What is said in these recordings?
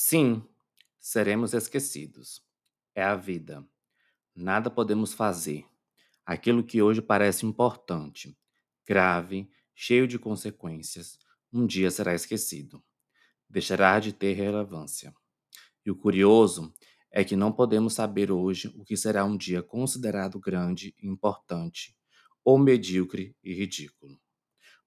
Sim, seremos esquecidos. É a vida. Nada podemos fazer. Aquilo que hoje parece importante, grave, cheio de consequências, um dia será esquecido. Deixará de ter relevância. E o curioso é que não podemos saber hoje o que será um dia considerado grande e importante, ou medíocre e ridículo.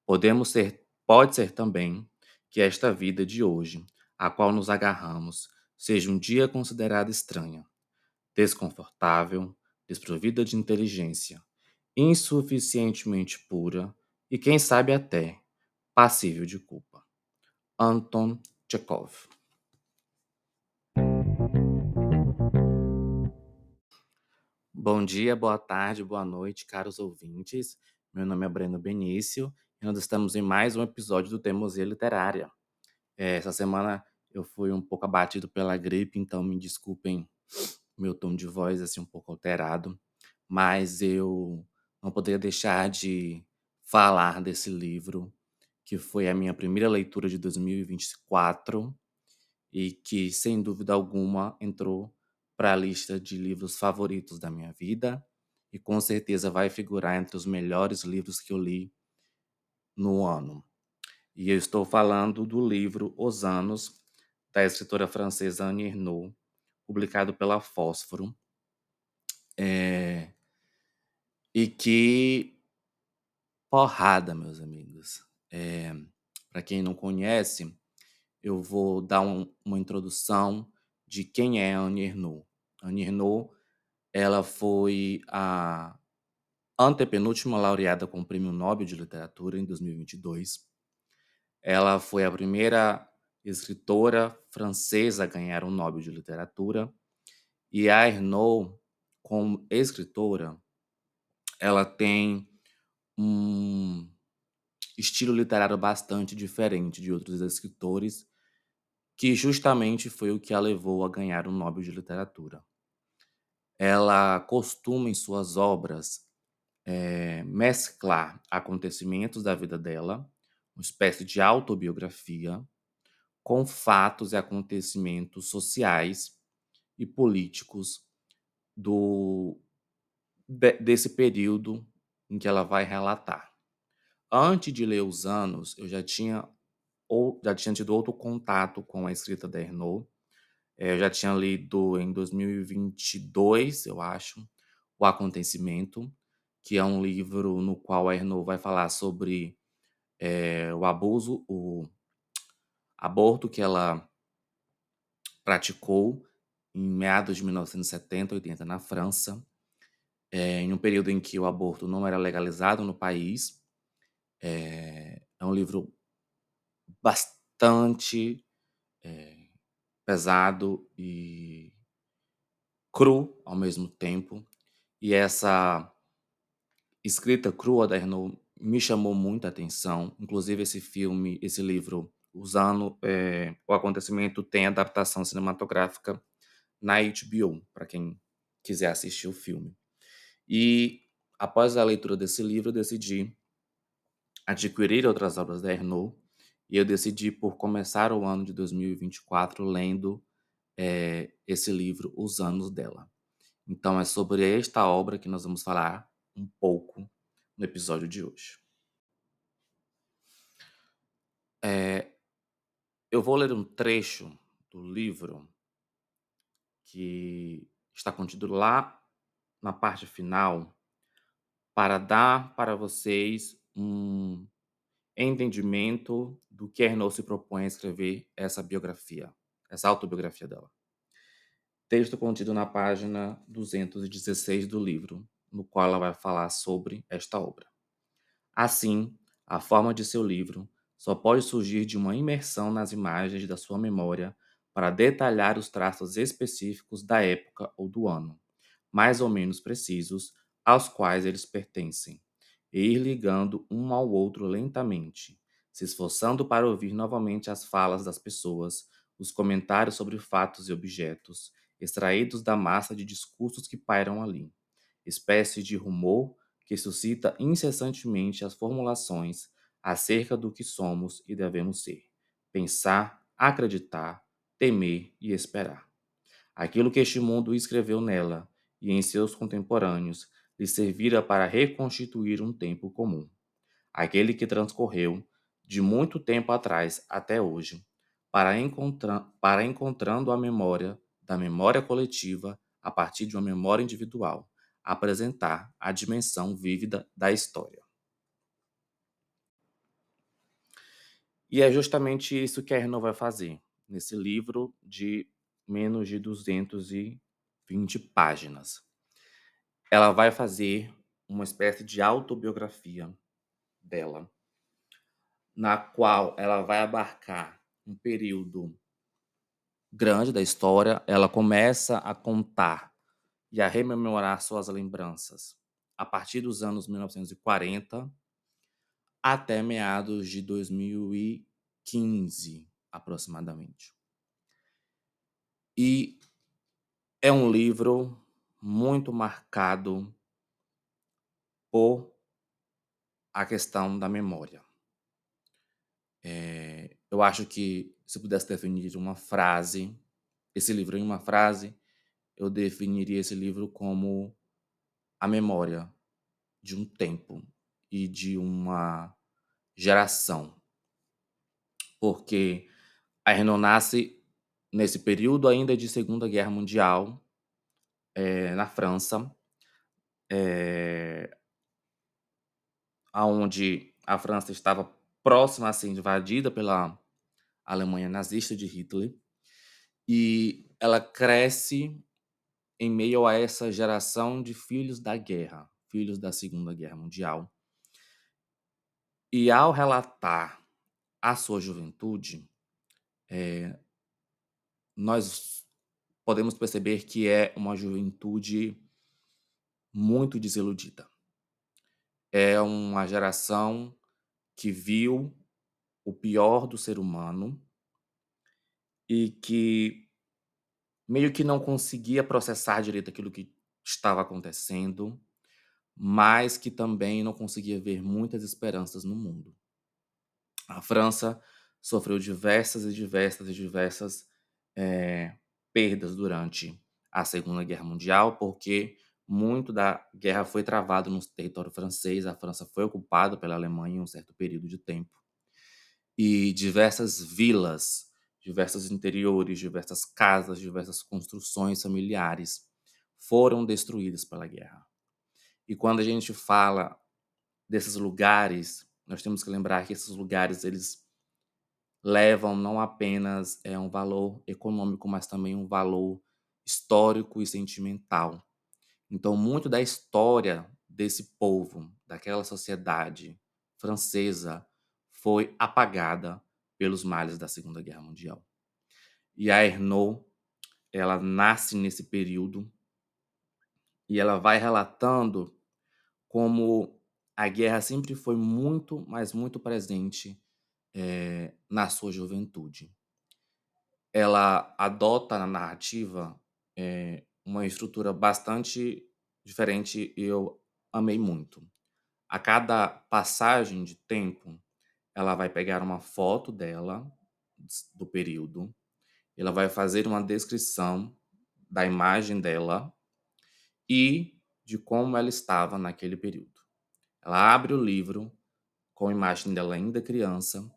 Podemos ser, pode ser também que esta vida de hoje a qual nos agarramos seja um dia considerada estranha, desconfortável, desprovida de inteligência, insuficientemente pura e, quem sabe até, passível de culpa. Anton Chekhov Bom dia, boa tarde, boa noite, caros ouvintes. Meu nome é Breno Benício e nós estamos em mais um episódio do Teimosia Literária. Essa semana eu fui um pouco abatido pela gripe, então me desculpem meu tom de voz assim um pouco alterado, mas eu não poderia deixar de falar desse livro, que foi a minha primeira leitura de 2024 e que, sem dúvida alguma, entrou para a lista de livros favoritos da minha vida e com certeza vai figurar entre os melhores livros que eu li no ano. E eu estou falando do livro Os Anos, da escritora francesa Annie Ernaux, publicado pela Fósforo. É... E que porrada, meus amigos. É... Para quem não conhece, eu vou dar um, uma introdução de quem é Annie Ernaux. Annie Ernaux, ela foi a antepenúltima laureada com o Prêmio Nobel de Literatura em 2022. Ela foi a primeira escritora francesa a ganhar um Nobel de Literatura. E a Arnaud, como escritora, ela tem um estilo literário bastante diferente de outros escritores, que justamente foi o que a levou a ganhar o Nobel de Literatura. Ela costuma, em suas obras, é, mesclar acontecimentos da vida dela, uma espécie de autobiografia, com fatos e acontecimentos sociais e políticos do de, desse período em que ela vai relatar. Antes de ler os anos, eu já tinha ou já tinha tido outro contato com a escrita da Ernaud. É, eu já tinha lido em 2022, eu acho, O Acontecimento, que é um livro no qual a Ernaud vai falar sobre é, o abuso, o aborto que ela praticou em meados de 1970, 80 na França, é, em um período em que o aborto não era legalizado no país. É, é um livro bastante é, pesado e cru ao mesmo tempo. E essa escrita crua da Renault me chamou muita atenção. Inclusive, esse filme, esse livro usando é, o acontecimento tem adaptação cinematográfica na HBO, para quem quiser assistir o filme. E após a leitura desse livro, decidi adquirir outras obras da Ernaud e eu decidi por começar o ano de 2024 lendo é, esse livro, Os Anos dela. Então é sobre esta obra que nós vamos falar um pouco no episódio de hoje. É, eu vou ler um trecho do livro que está contido lá na parte final para dar para vocês um entendimento do que Arnaud se propõe a escrever essa biografia, essa autobiografia dela. Texto contido na página 216 do livro, no qual ela vai falar sobre esta obra. Assim, a forma de seu livro só pode surgir de uma imersão nas imagens da sua memória para detalhar os traços específicos da época ou do ano, mais ou menos precisos, aos quais eles pertencem, e ir ligando um ao outro lentamente, se esforçando para ouvir novamente as falas das pessoas, os comentários sobre fatos e objetos, extraídos da massa de discursos que pairam ali, espécie de rumor que suscita incessantemente as formulações acerca do que somos e devemos ser, pensar, acreditar, temer e esperar. Aquilo que este mundo escreveu nela e em seus contemporâneos lhe servira para reconstituir um tempo comum, aquele que transcorreu de muito tempo atrás até hoje, para, para encontrando a memória da memória coletiva a partir de uma memória individual, apresentar a dimensão vívida da história. E é justamente isso que a Renault vai fazer nesse livro de menos de 220 páginas. Ela vai fazer uma espécie de autobiografia dela, na qual ela vai abarcar um período grande da história. Ela começa a contar e a rememorar suas lembranças a partir dos anos 1940 até meados de 2015, aproximadamente. E é um livro muito marcado por a questão da memória. É, eu acho que se eu pudesse definir uma frase, esse livro em uma frase, eu definiria esse livro como a memória de um tempo e de uma geração. Porque a Renault nasce nesse período ainda de Segunda Guerra Mundial, é, na França, é, onde a França estava próxima a ser invadida pela Alemanha nazista de Hitler, e ela cresce em meio a essa geração de filhos da guerra, filhos da Segunda Guerra Mundial. E ao relatar a sua juventude, é, nós podemos perceber que é uma juventude muito desiludida. É uma geração que viu o pior do ser humano e que meio que não conseguia processar direito aquilo que estava acontecendo, mas que também não conseguia ver muitas esperanças no mundo. A França sofreu diversas e diversas e diversas é, perdas durante a Segunda Guerra Mundial, porque muito da guerra foi travado no território francês, a França foi ocupada pela Alemanha em um certo período de tempo. E diversas vilas, diversos interiores, diversas casas, diversas construções familiares foram destruídas pela guerra. E quando a gente fala desses lugares, nós temos que lembrar que esses lugares eles levam não apenas é, um valor econômico, mas também um valor histórico e sentimental. Então, muito da história desse povo, daquela sociedade francesa, foi apagada pelos males da Segunda Guerra Mundial. E a Ernaud, ela nasce nesse período e ela vai relatando como a guerra sempre foi muito, mas muito presente é, na sua juventude. Ela adota na narrativa é, uma estrutura bastante diferente e eu amei muito. A cada passagem de tempo, ela vai pegar uma foto dela, do período, ela vai fazer uma descrição da imagem dela e de como ela estava naquele período. Ela abre o livro com a imagem dela ainda criança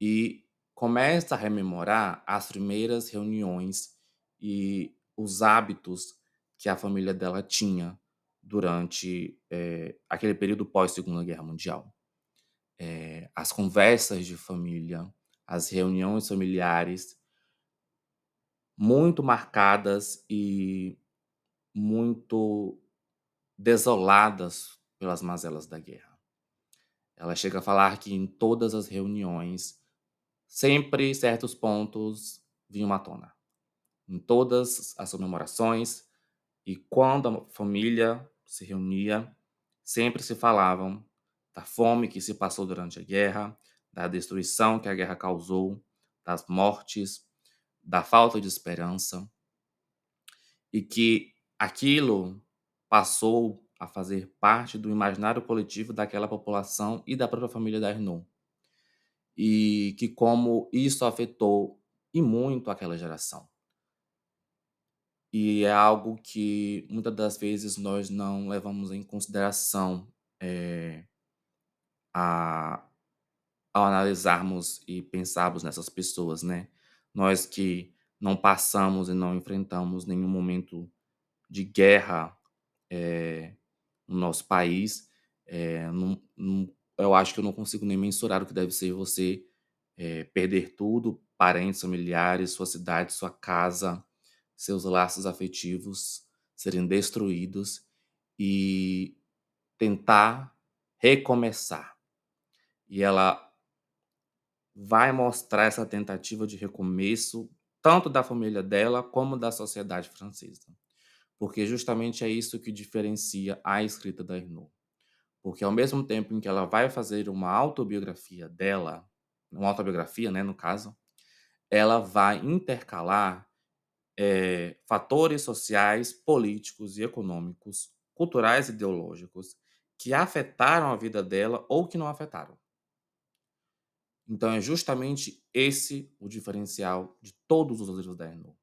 e começa a rememorar as primeiras reuniões e os hábitos que a família dela tinha durante é, aquele período pós Segunda Guerra Mundial. É, as conversas de família, as reuniões familiares, muito marcadas e muito desoladas pelas mazelas da guerra. Ela chega a falar que em todas as reuniões sempre certos pontos vinham à tona. Em todas as comemorações e quando a família se reunia, sempre se falavam da fome que se passou durante a guerra, da destruição que a guerra causou, das mortes, da falta de esperança, e que aquilo passou a fazer parte do imaginário coletivo daquela população e da própria família da Arnaud e que como isso afetou e muito aquela geração. E é algo que muitas das vezes nós não levamos em consideração eh, a, ao analisarmos e pensarmos nessas pessoas, né? Nós que não passamos e não enfrentamos nenhum momento de guerra eh, no nosso país, eh, não, não, eu acho que eu não consigo nem mensurar o que deve ser você eh, perder tudo, parentes, familiares, sua cidade, sua casa, seus laços afetivos serem destruídos e tentar recomeçar. E ela vai mostrar essa tentativa de recomeço tanto da família dela como da sociedade francesa. Porque justamente é isso que diferencia a escrita da Arnaud. Porque ao mesmo tempo em que ela vai fazer uma autobiografia dela, uma autobiografia, né, no caso, ela vai intercalar é, fatores sociais, políticos e econômicos, culturais e ideológicos que afetaram a vida dela ou que não afetaram. Então é justamente esse o diferencial de todos os livros da Arnaud.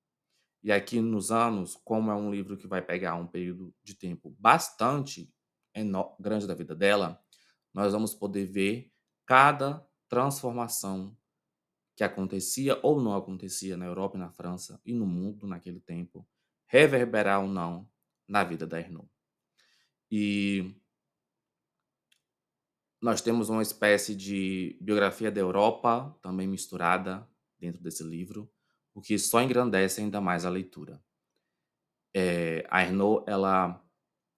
E aqui nos anos, como é um livro que vai pegar um período de tempo bastante grande da vida dela, nós vamos poder ver cada transformação que acontecia ou não acontecia na Europa e na França e no mundo naquele tempo, reverberar ou não na vida da Arnaud. E nós temos uma espécie de biografia da Europa também misturada dentro desse livro, o que só engrandece ainda mais a leitura. É, a Arnaud, ela,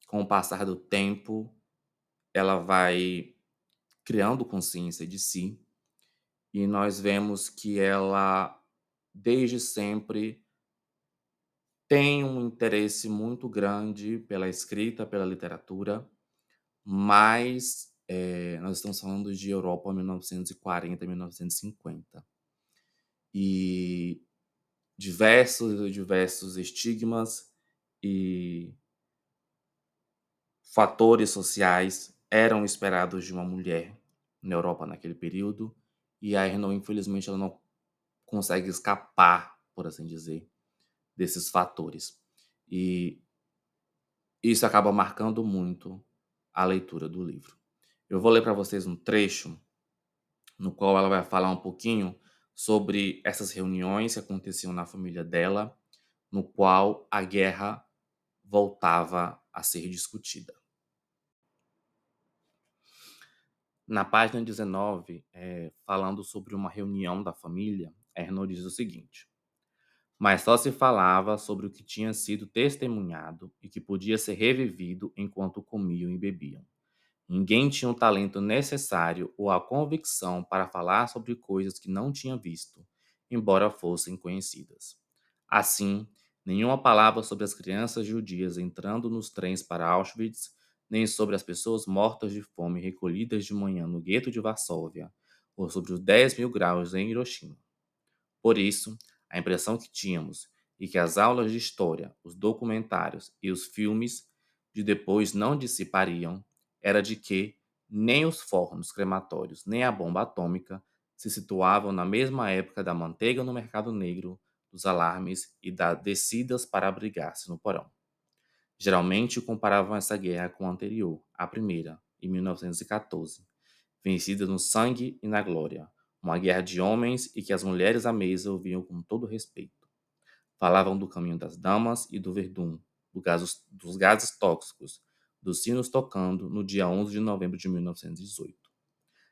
com o passar do tempo, ela vai criando consciência de si e nós vemos que ela, desde sempre, tem um interesse muito grande pela escrita, pela literatura, mas é, nós estamos falando de Europa 1940, 1950. E diversos diversos estigmas e fatores sociais eram esperados de uma mulher na Europa naquele período, e a Renault, infelizmente, ela não consegue escapar, por assim dizer, desses fatores. E isso acaba marcando muito a leitura do livro. Eu vou ler para vocês um trecho no qual ela vai falar um pouquinho sobre essas reuniões que aconteciam na família dela, no qual a guerra voltava a ser discutida. Na página 19, é, falando sobre uma reunião da família, Erno diz o seguinte: Mas só se falava sobre o que tinha sido testemunhado e que podia ser revivido enquanto comiam e bebiam. Ninguém tinha o talento necessário ou a convicção para falar sobre coisas que não tinha visto, embora fossem conhecidas. Assim, nenhuma palavra sobre as crianças judias entrando nos trens para Auschwitz, nem sobre as pessoas mortas de fome recolhidas de manhã no gueto de Varsóvia, ou sobre os 10 mil graus em Hiroshima. Por isso, a impressão que tínhamos e que as aulas de história, os documentários e os filmes de depois não dissipariam era de que nem os fornos crematórios nem a bomba atômica se situavam na mesma época da manteiga no mercado negro, dos alarmes e das descidas para abrigar-se no porão. Geralmente comparavam essa guerra com a anterior, a primeira, em 1914, vencida no sangue e na glória, uma guerra de homens e que as mulheres à mesa ouviam com todo respeito. Falavam do caminho das damas e do verdum, do dos gases tóxicos, dos sinos tocando no dia 11 de novembro de 1918.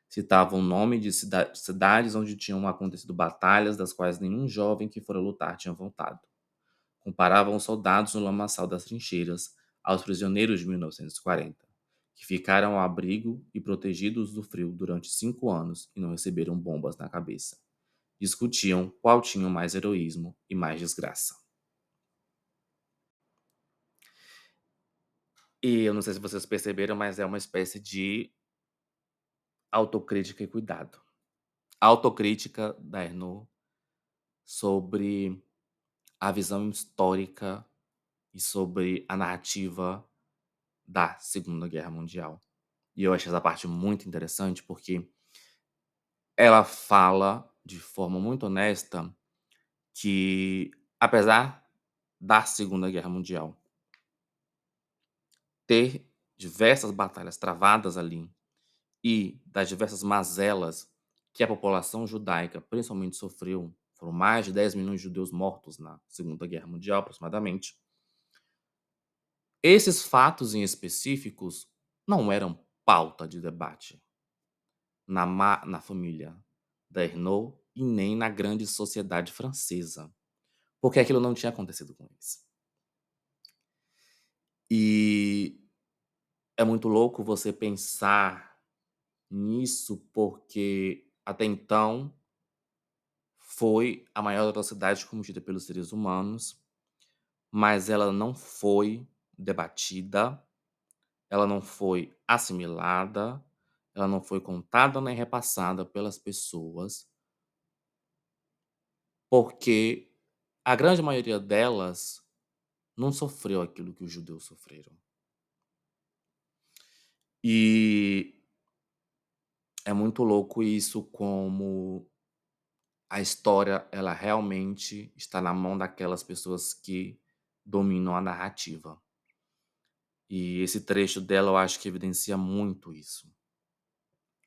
Citavam o nome de cidades onde tinham acontecido batalhas das quais nenhum jovem que fora lutar tinha voltado. Comparavam os soldados no lamaçal das trincheiras aos prisioneiros de 1940, que ficaram ao abrigo e protegidos do frio durante cinco anos e não receberam bombas na cabeça. Discutiam qual tinha mais heroísmo e mais desgraça. E eu não sei se vocês perceberam, mas é uma espécie de autocrítica e cuidado. Autocrítica da Ernaud sobre a visão histórica e sobre a narrativa da Segunda Guerra Mundial. E eu acho essa parte muito interessante porque ela fala de forma muito honesta que, apesar da Segunda Guerra Mundial ter diversas batalhas travadas ali e das diversas mazelas que a população judaica principalmente sofreu, foram mais de 10 milhões de judeus mortos na Segunda Guerra Mundial, aproximadamente. Esses fatos em específicos não eram pauta de debate na, na família da Ernaud e nem na grande sociedade francesa, porque aquilo não tinha acontecido com eles. E é muito louco você pensar nisso, porque até então foi a maior atrocidade cometida pelos seres humanos, mas ela não foi debatida, ela não foi assimilada, ela não foi contada nem repassada pelas pessoas, porque a grande maioria delas não sofreu aquilo que os judeus sofreram. E é muito louco isso como a história ela realmente está na mão daquelas pessoas que dominam a narrativa. E esse trecho dela eu acho que evidencia muito isso.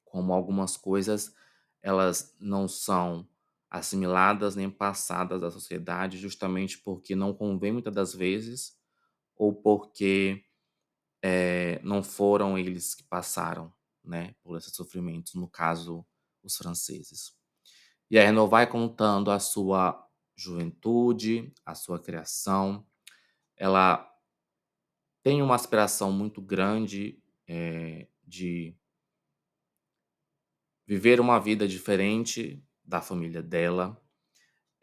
Como algumas coisas elas não são assimiladas nem passadas da sociedade justamente porque não convém muitas das vezes ou porque é, não foram eles que passaram né, por esses sofrimentos, no caso, os franceses. E a Renault vai contando a sua juventude, a sua criação. Ela tem uma aspiração muito grande é, de viver uma vida diferente da família dela.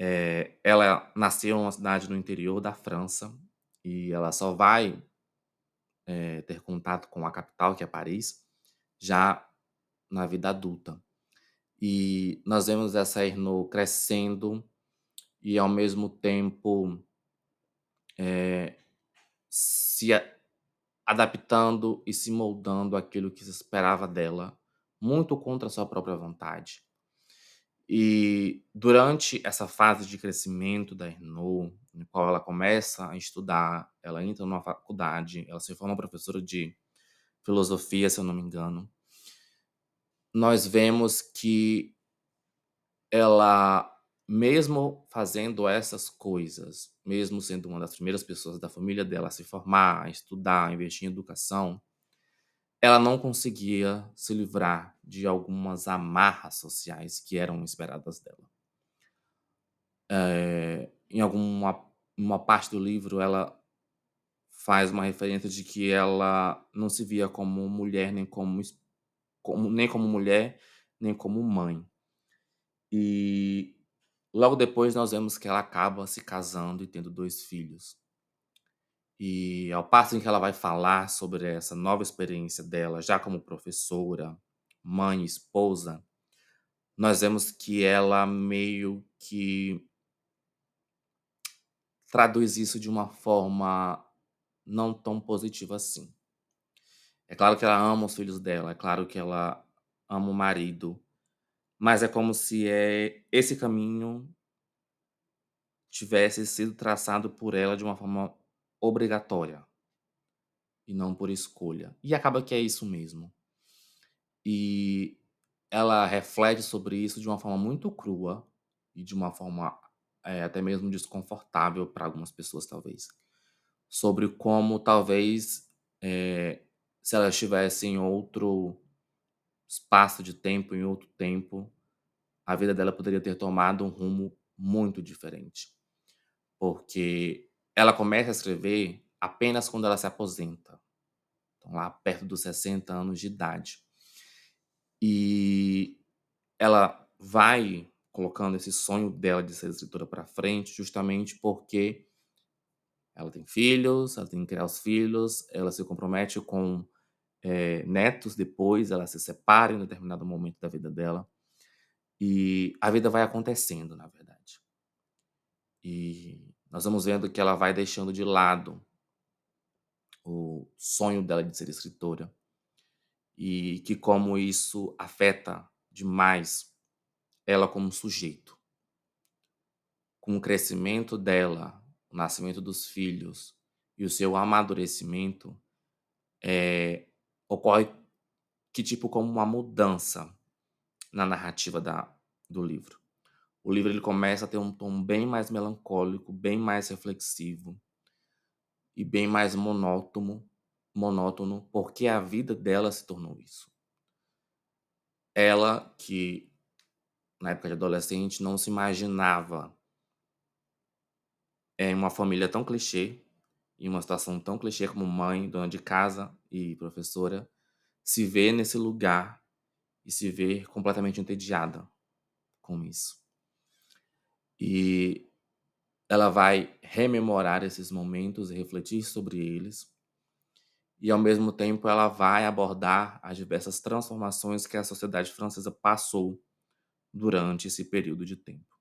É, ela nasceu em uma cidade no interior da França e ela só vai é, ter contato com a capital, que é Paris, já na vida adulta. E nós vemos essa Erno crescendo e, ao mesmo tempo, é, se adaptando e se moldando àquilo que se esperava dela, muito contra a sua própria vontade. E durante essa fase de crescimento da Erno, no qual ela começa a estudar, ela entra numa faculdade, ela se forma professora de filosofia, se eu não me engano, nós vemos que ela, mesmo fazendo essas coisas, mesmo sendo uma das primeiras pessoas da família dela a se formar, a estudar, a investir em educação, ela não conseguia se livrar de algumas amarras sociais que eram esperadas dela. É, em alguma uma parte do livro, ela faz uma referência de que ela não se via como mulher nem como, como nem como mulher nem como mãe. E logo depois nós vemos que ela acaba se casando e tendo dois filhos. E ao passo em que ela vai falar sobre essa nova experiência dela, já como professora, mãe, esposa, nós vemos que ela meio que traduz isso de uma forma não tão positiva assim. É claro que ela ama os filhos dela, é claro que ela ama o marido, mas é como se é, esse caminho tivesse sido traçado por ela de uma forma obrigatória e não por escolha. E acaba que é isso mesmo. E ela reflete sobre isso de uma forma muito crua e de uma forma é, até mesmo desconfortável para algumas pessoas, talvez. Sobre como talvez é, se ela estivesse em outro espaço de tempo, em outro tempo, a vida dela poderia ter tomado um rumo muito diferente. Porque ela começa a escrever apenas quando ela se aposenta. Então, lá perto dos 60 anos de idade. E ela vai colocando esse sonho dela de ser escritora para frente, justamente porque ela tem filhos, ela tem que criar os filhos, ela se compromete com é, netos depois, ela se separa em determinado momento da vida dela. E a vida vai acontecendo, na verdade. E nós vamos vendo que ela vai deixando de lado o sonho dela de ser escritora e que como isso afeta demais ela como sujeito. com o crescimento dela, o nascimento dos filhos e o seu amadurecimento, é, ocorre que tipo como uma mudança na narrativa da, do livro. O livro ele começa a ter um tom bem mais melancólico, bem mais reflexivo e bem mais monótono, monótono, porque a vida dela se tornou isso. Ela que na época de adolescente não se imaginava em uma família tão clichê, em uma situação tão clichê como mãe, dona de casa e professora, se vê nesse lugar e se vê completamente entediada com isso. E ela vai rememorar esses momentos e refletir sobre eles. E ao mesmo tempo ela vai abordar as diversas transformações que a sociedade francesa passou durante esse período de tempo.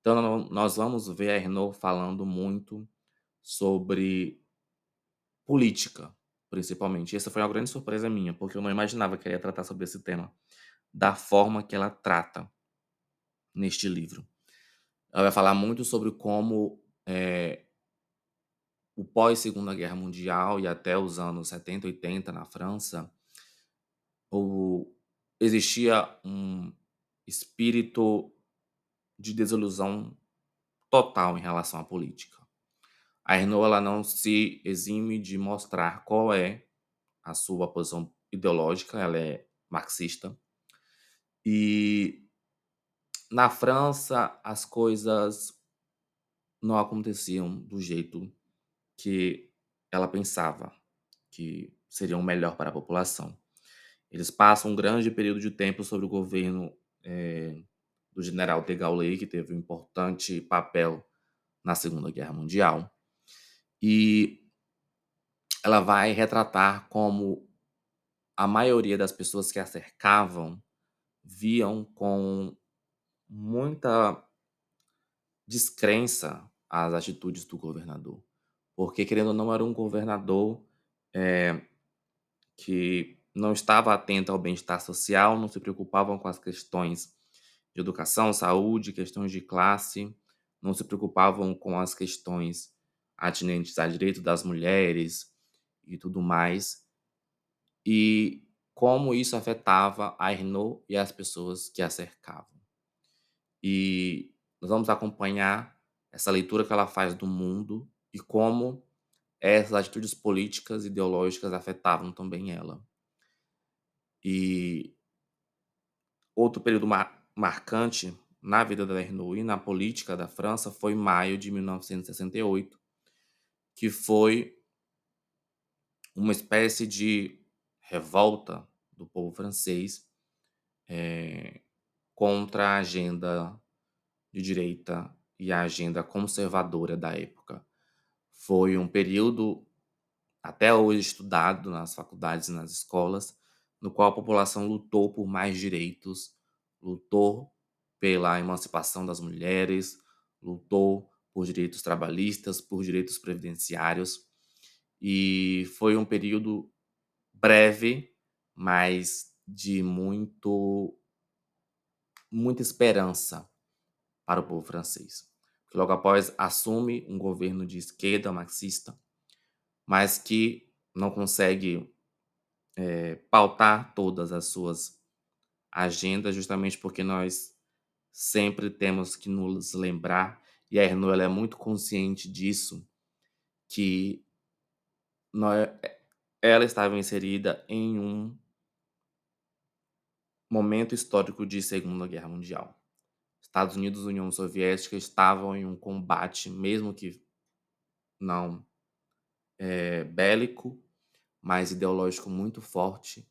Então nós vamos ver a Renault falando muito sobre política, principalmente. Essa foi uma grande surpresa minha, porque eu não imaginava que ela ia tratar sobre esse tema da forma que ela trata neste livro. Ela vai falar muito sobre como é, o pós-Segunda Guerra Mundial e até os anos 70, 80 na França, o, existia um espírito de desilusão total em relação à política. A Renault ela não se exime de mostrar qual é a sua posição ideológica, ela é marxista. E na França as coisas não aconteciam do jeito que ela pensava que seriam melhor para a população. Eles passam um grande período de tempo sobre o governo é, do general de Gaulle, que teve um importante papel na Segunda Guerra Mundial. E ela vai retratar como a maioria das pessoas que a cercavam viam com muita descrença as atitudes do governador. Porque, querendo ou não, era um governador é, que não estava atento ao bem-estar social, não se preocupavam com as questões de educação, saúde, questões de classe, não se preocupavam com as questões atinentes a direito das mulheres e tudo mais, e como isso afetava a Renault e as pessoas que a cercavam. E nós vamos acompanhar essa leitura que ela faz do mundo e como essas atitudes políticas e ideológicas afetavam também ela. E outro período mar marcante na vida da Renault e na política da França foi maio de 1968, que foi uma espécie de revolta do povo francês é, contra a agenda de direita e a agenda conservadora da época. Foi um período até hoje estudado nas faculdades e nas escolas, no qual a população lutou por mais direitos, lutou pela emancipação das mulheres, lutou por direitos trabalhistas, por direitos previdenciários. E foi um período breve, mas de muito muita esperança para o povo francês. Logo após assume um governo de esquerda marxista, mas que não consegue é, pautar todas as suas agendas, justamente porque nós sempre temos que nos lembrar, e a Renault é muito consciente disso, que nós, ela estava inserida em um momento histórico de Segunda Guerra Mundial. Estados Unidos e União Soviética estavam em um combate, mesmo que não é, bélico, mas ideológico muito forte.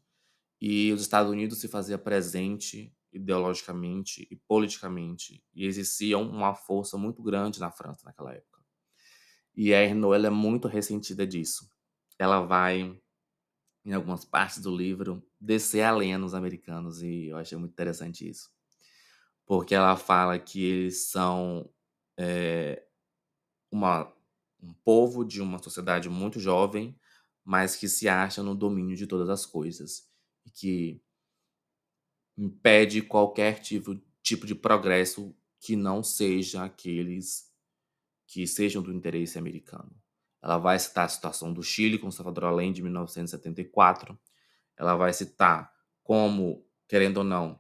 E os Estados Unidos se fazia presente ideologicamente e politicamente, e exerciam uma força muito grande na França naquela época. E a Renault é muito ressentida disso. Ela vai em algumas partes do livro, descer a lenha nos americanos, e eu achei muito interessante isso. Porque ela fala que eles são é, uma, um povo de uma sociedade muito jovem, mas que se acha no domínio de todas as coisas, e que impede qualquer tipo, tipo de progresso que não seja aqueles que sejam do interesse americano. Ela vai citar a situação do Chile com Salvador Allende em 1974. Ela vai citar como, querendo ou não,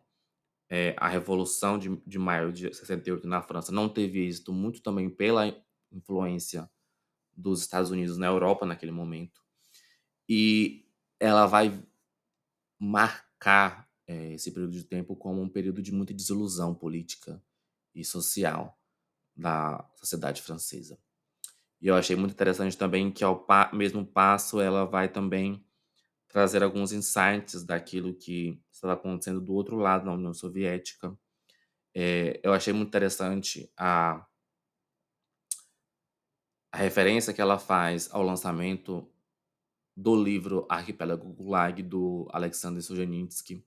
é, a Revolução de, de Maio de 68 na França não teve êxito muito também pela influência dos Estados Unidos na Europa naquele momento. E ela vai marcar é, esse período de tempo como um período de muita desilusão política e social da sociedade francesa. E eu achei muito interessante também que ao pa mesmo passo ela vai também trazer alguns insights daquilo que estava acontecendo do outro lado na União Soviética. É, eu achei muito interessante a, a referência que ela faz ao lançamento do livro Arquipélago Gulag, do Alexander Solzhenitsyn,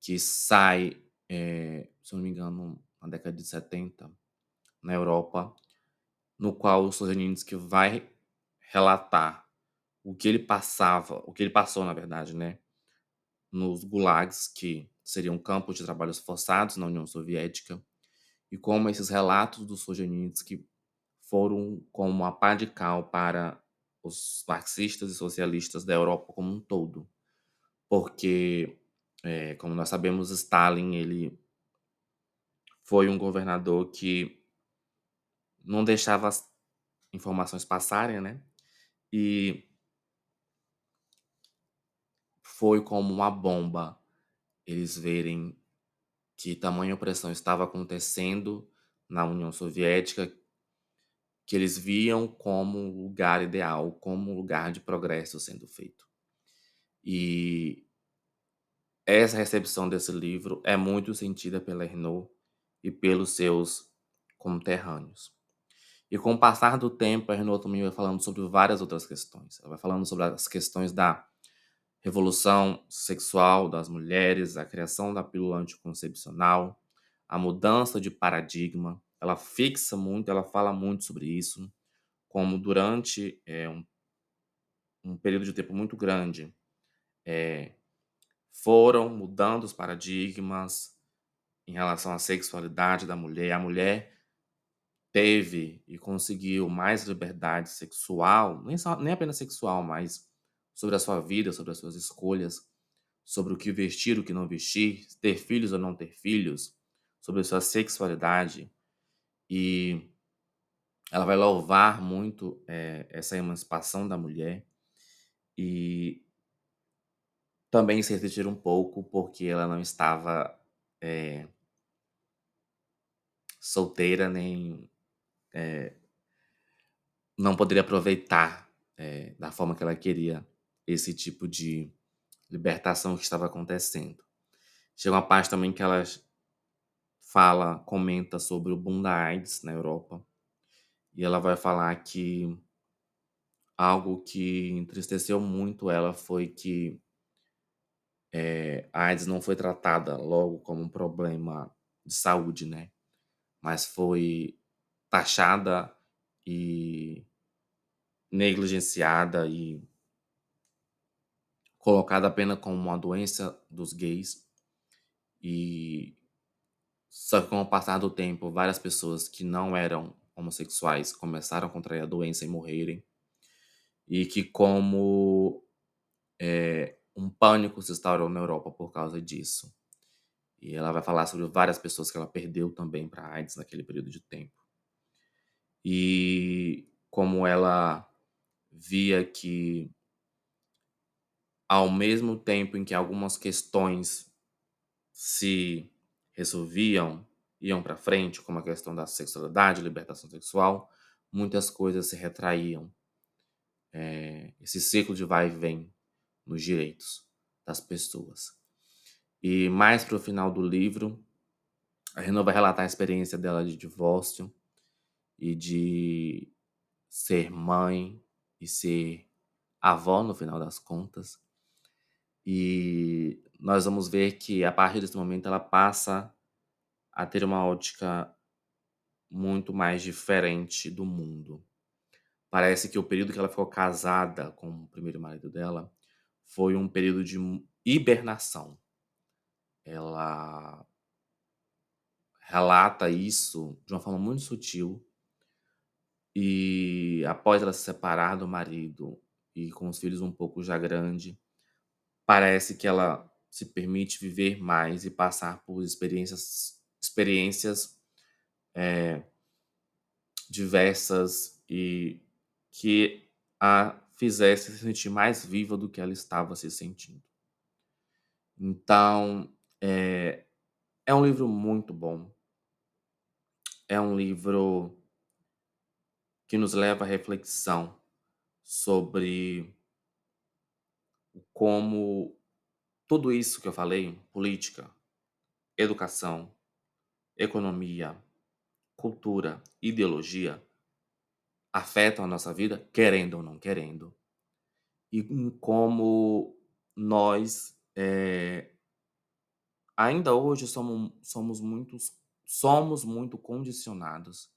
que sai, é, se não me engano, na década de 70, na Europa, no qual o Solzhenitsyn vai relatar o que ele passava, o que ele passou, na verdade, né, nos gulags, que seriam campos de trabalhos forçados na União Soviética, e como esses relatos do Solzhenitsyn foram como uma pá de cal para os marxistas e socialistas da Europa como um todo. Porque, é, como nós sabemos, Stalin ele foi um governador que não deixava as informações passarem, né? E foi como uma bomba eles verem que tamanha opressão estava acontecendo na União Soviética, que eles viam como lugar ideal, como lugar de progresso sendo feito. E essa recepção desse livro é muito sentida pela Renault e pelos seus conterrâneos. E com o passar do tempo, a Renault também vai falando sobre várias outras questões. Ela vai falando sobre as questões da revolução sexual das mulheres, a criação da pílula anticoncepcional, a mudança de paradigma, ela fixa muito, ela fala muito sobre isso, como durante é, um, um, período de tempo muito grande é, foram mudando os paradigmas em relação à sexualidade da mulher. A mulher teve e conseguiu mais liberdade sexual, nem, só, nem apenas sexual, mas sobre a sua vida, sobre as suas escolhas, sobre o que vestir, o que não vestir, ter filhos ou não ter filhos, sobre a sua sexualidade. E ela vai louvar muito é, essa emancipação da mulher e também se resistir um pouco porque ela não estava é, solteira nem é, não poderia aproveitar da forma que ela queria esse tipo de libertação que estava acontecendo. Chega uma parte também que ela fala, comenta sobre o boom da AIDS na Europa. E ela vai falar que algo que entristeceu muito ela foi que é, a AIDS não foi tratada logo como um problema de saúde, né? Mas foi taxada e negligenciada e colocada apenas como uma doença dos gays. E só que com o passar do tempo, várias pessoas que não eram homossexuais começaram a contrair a doença e morrerem. E que como é, um pânico se instaurou na Europa por causa disso. E ela vai falar sobre várias pessoas que ela perdeu também para AIDS naquele período de tempo. E como ela via que ao mesmo tempo em que algumas questões se resolviam, iam para frente, como a questão da sexualidade, libertação sexual, muitas coisas se retraíam. É, esse ciclo de vai e vem nos direitos das pessoas. E mais para o final do livro, a Renault vai relatar a experiência dela de divórcio e de ser mãe e ser avó no final das contas. E nós vamos ver que a partir desse momento ela passa a ter uma ótica muito mais diferente do mundo. Parece que o período que ela ficou casada com o primeiro marido dela foi um período de hibernação. Ela relata isso de uma forma muito sutil, E após ela se separar do marido e com os filhos um pouco já grande, parece que ela se permite viver mais e passar por experiências, experiências é, diversas e que a fizesse se sentir mais viva do que ela estava se sentindo. Então, é, é um livro muito bom. É um livro que nos leva à reflexão sobre como tudo isso que eu falei, política, educação, economia, cultura, ideologia, afetam a nossa vida, querendo ou não querendo, e como nós é, ainda hoje somos, somos, muitos, somos muito condicionados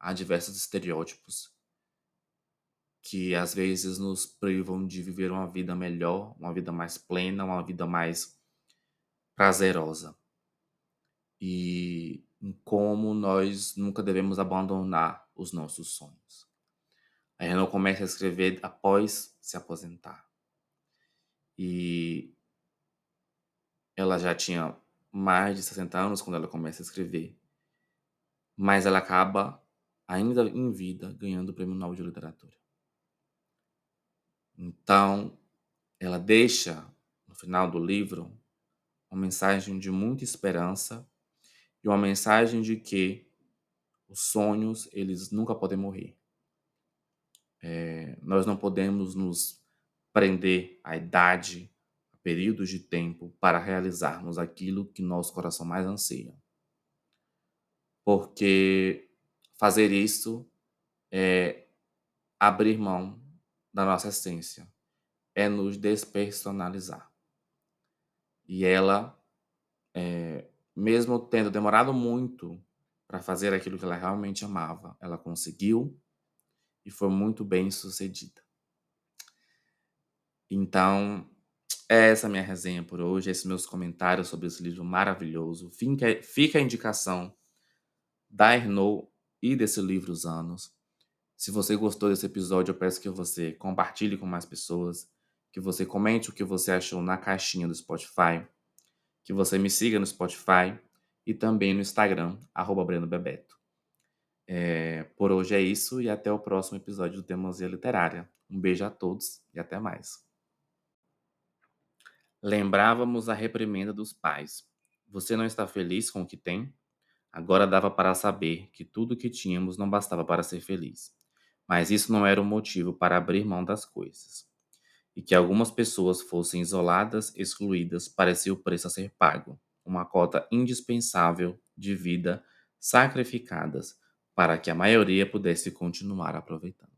a diversos estereótipos que às vezes nos privam de viver uma vida melhor, uma vida mais plena, uma vida mais prazerosa. E como nós nunca devemos abandonar os nossos sonhos. A Renan começa a escrever após se aposentar. E ela já tinha mais de 60 anos quando ela começa a escrever. Mas ela acaba ainda em vida, ganhando o Prêmio Nobel de Literatura. Então, ela deixa, no final do livro, uma mensagem de muita esperança e uma mensagem de que os sonhos, eles nunca podem morrer. É, nós não podemos nos prender à idade, a períodos de tempo, para realizarmos aquilo que nosso coração mais anseia. Porque Fazer isso é abrir mão da nossa essência, é nos despersonalizar. E ela, é, mesmo tendo demorado muito para fazer aquilo que ela realmente amava, ela conseguiu e foi muito bem sucedida. Então, essa é a minha resenha por hoje, esses meus comentários sobre esse livro maravilhoso. Fica, fica a indicação da Ernaud e desse livro Os Anos. Se você gostou desse episódio, eu peço que você compartilhe com mais pessoas, que você comente o que você achou na caixinha do Spotify, que você me siga no Spotify e também no Instagram, arroba. É, por hoje é isso e até o próximo episódio do Teimosia Literária. Um beijo a todos e até mais. Lembrávamos a reprimenda dos pais. Você não está feliz com o que tem? Agora dava para saber que tudo o que tínhamos não bastava para ser feliz. Mas isso não era o motivo para abrir mão das coisas. E que algumas pessoas fossem isoladas, excluídas, parecia o preço a ser pago, uma cota indispensável de vida sacrificadas para que a maioria pudesse continuar aproveitando.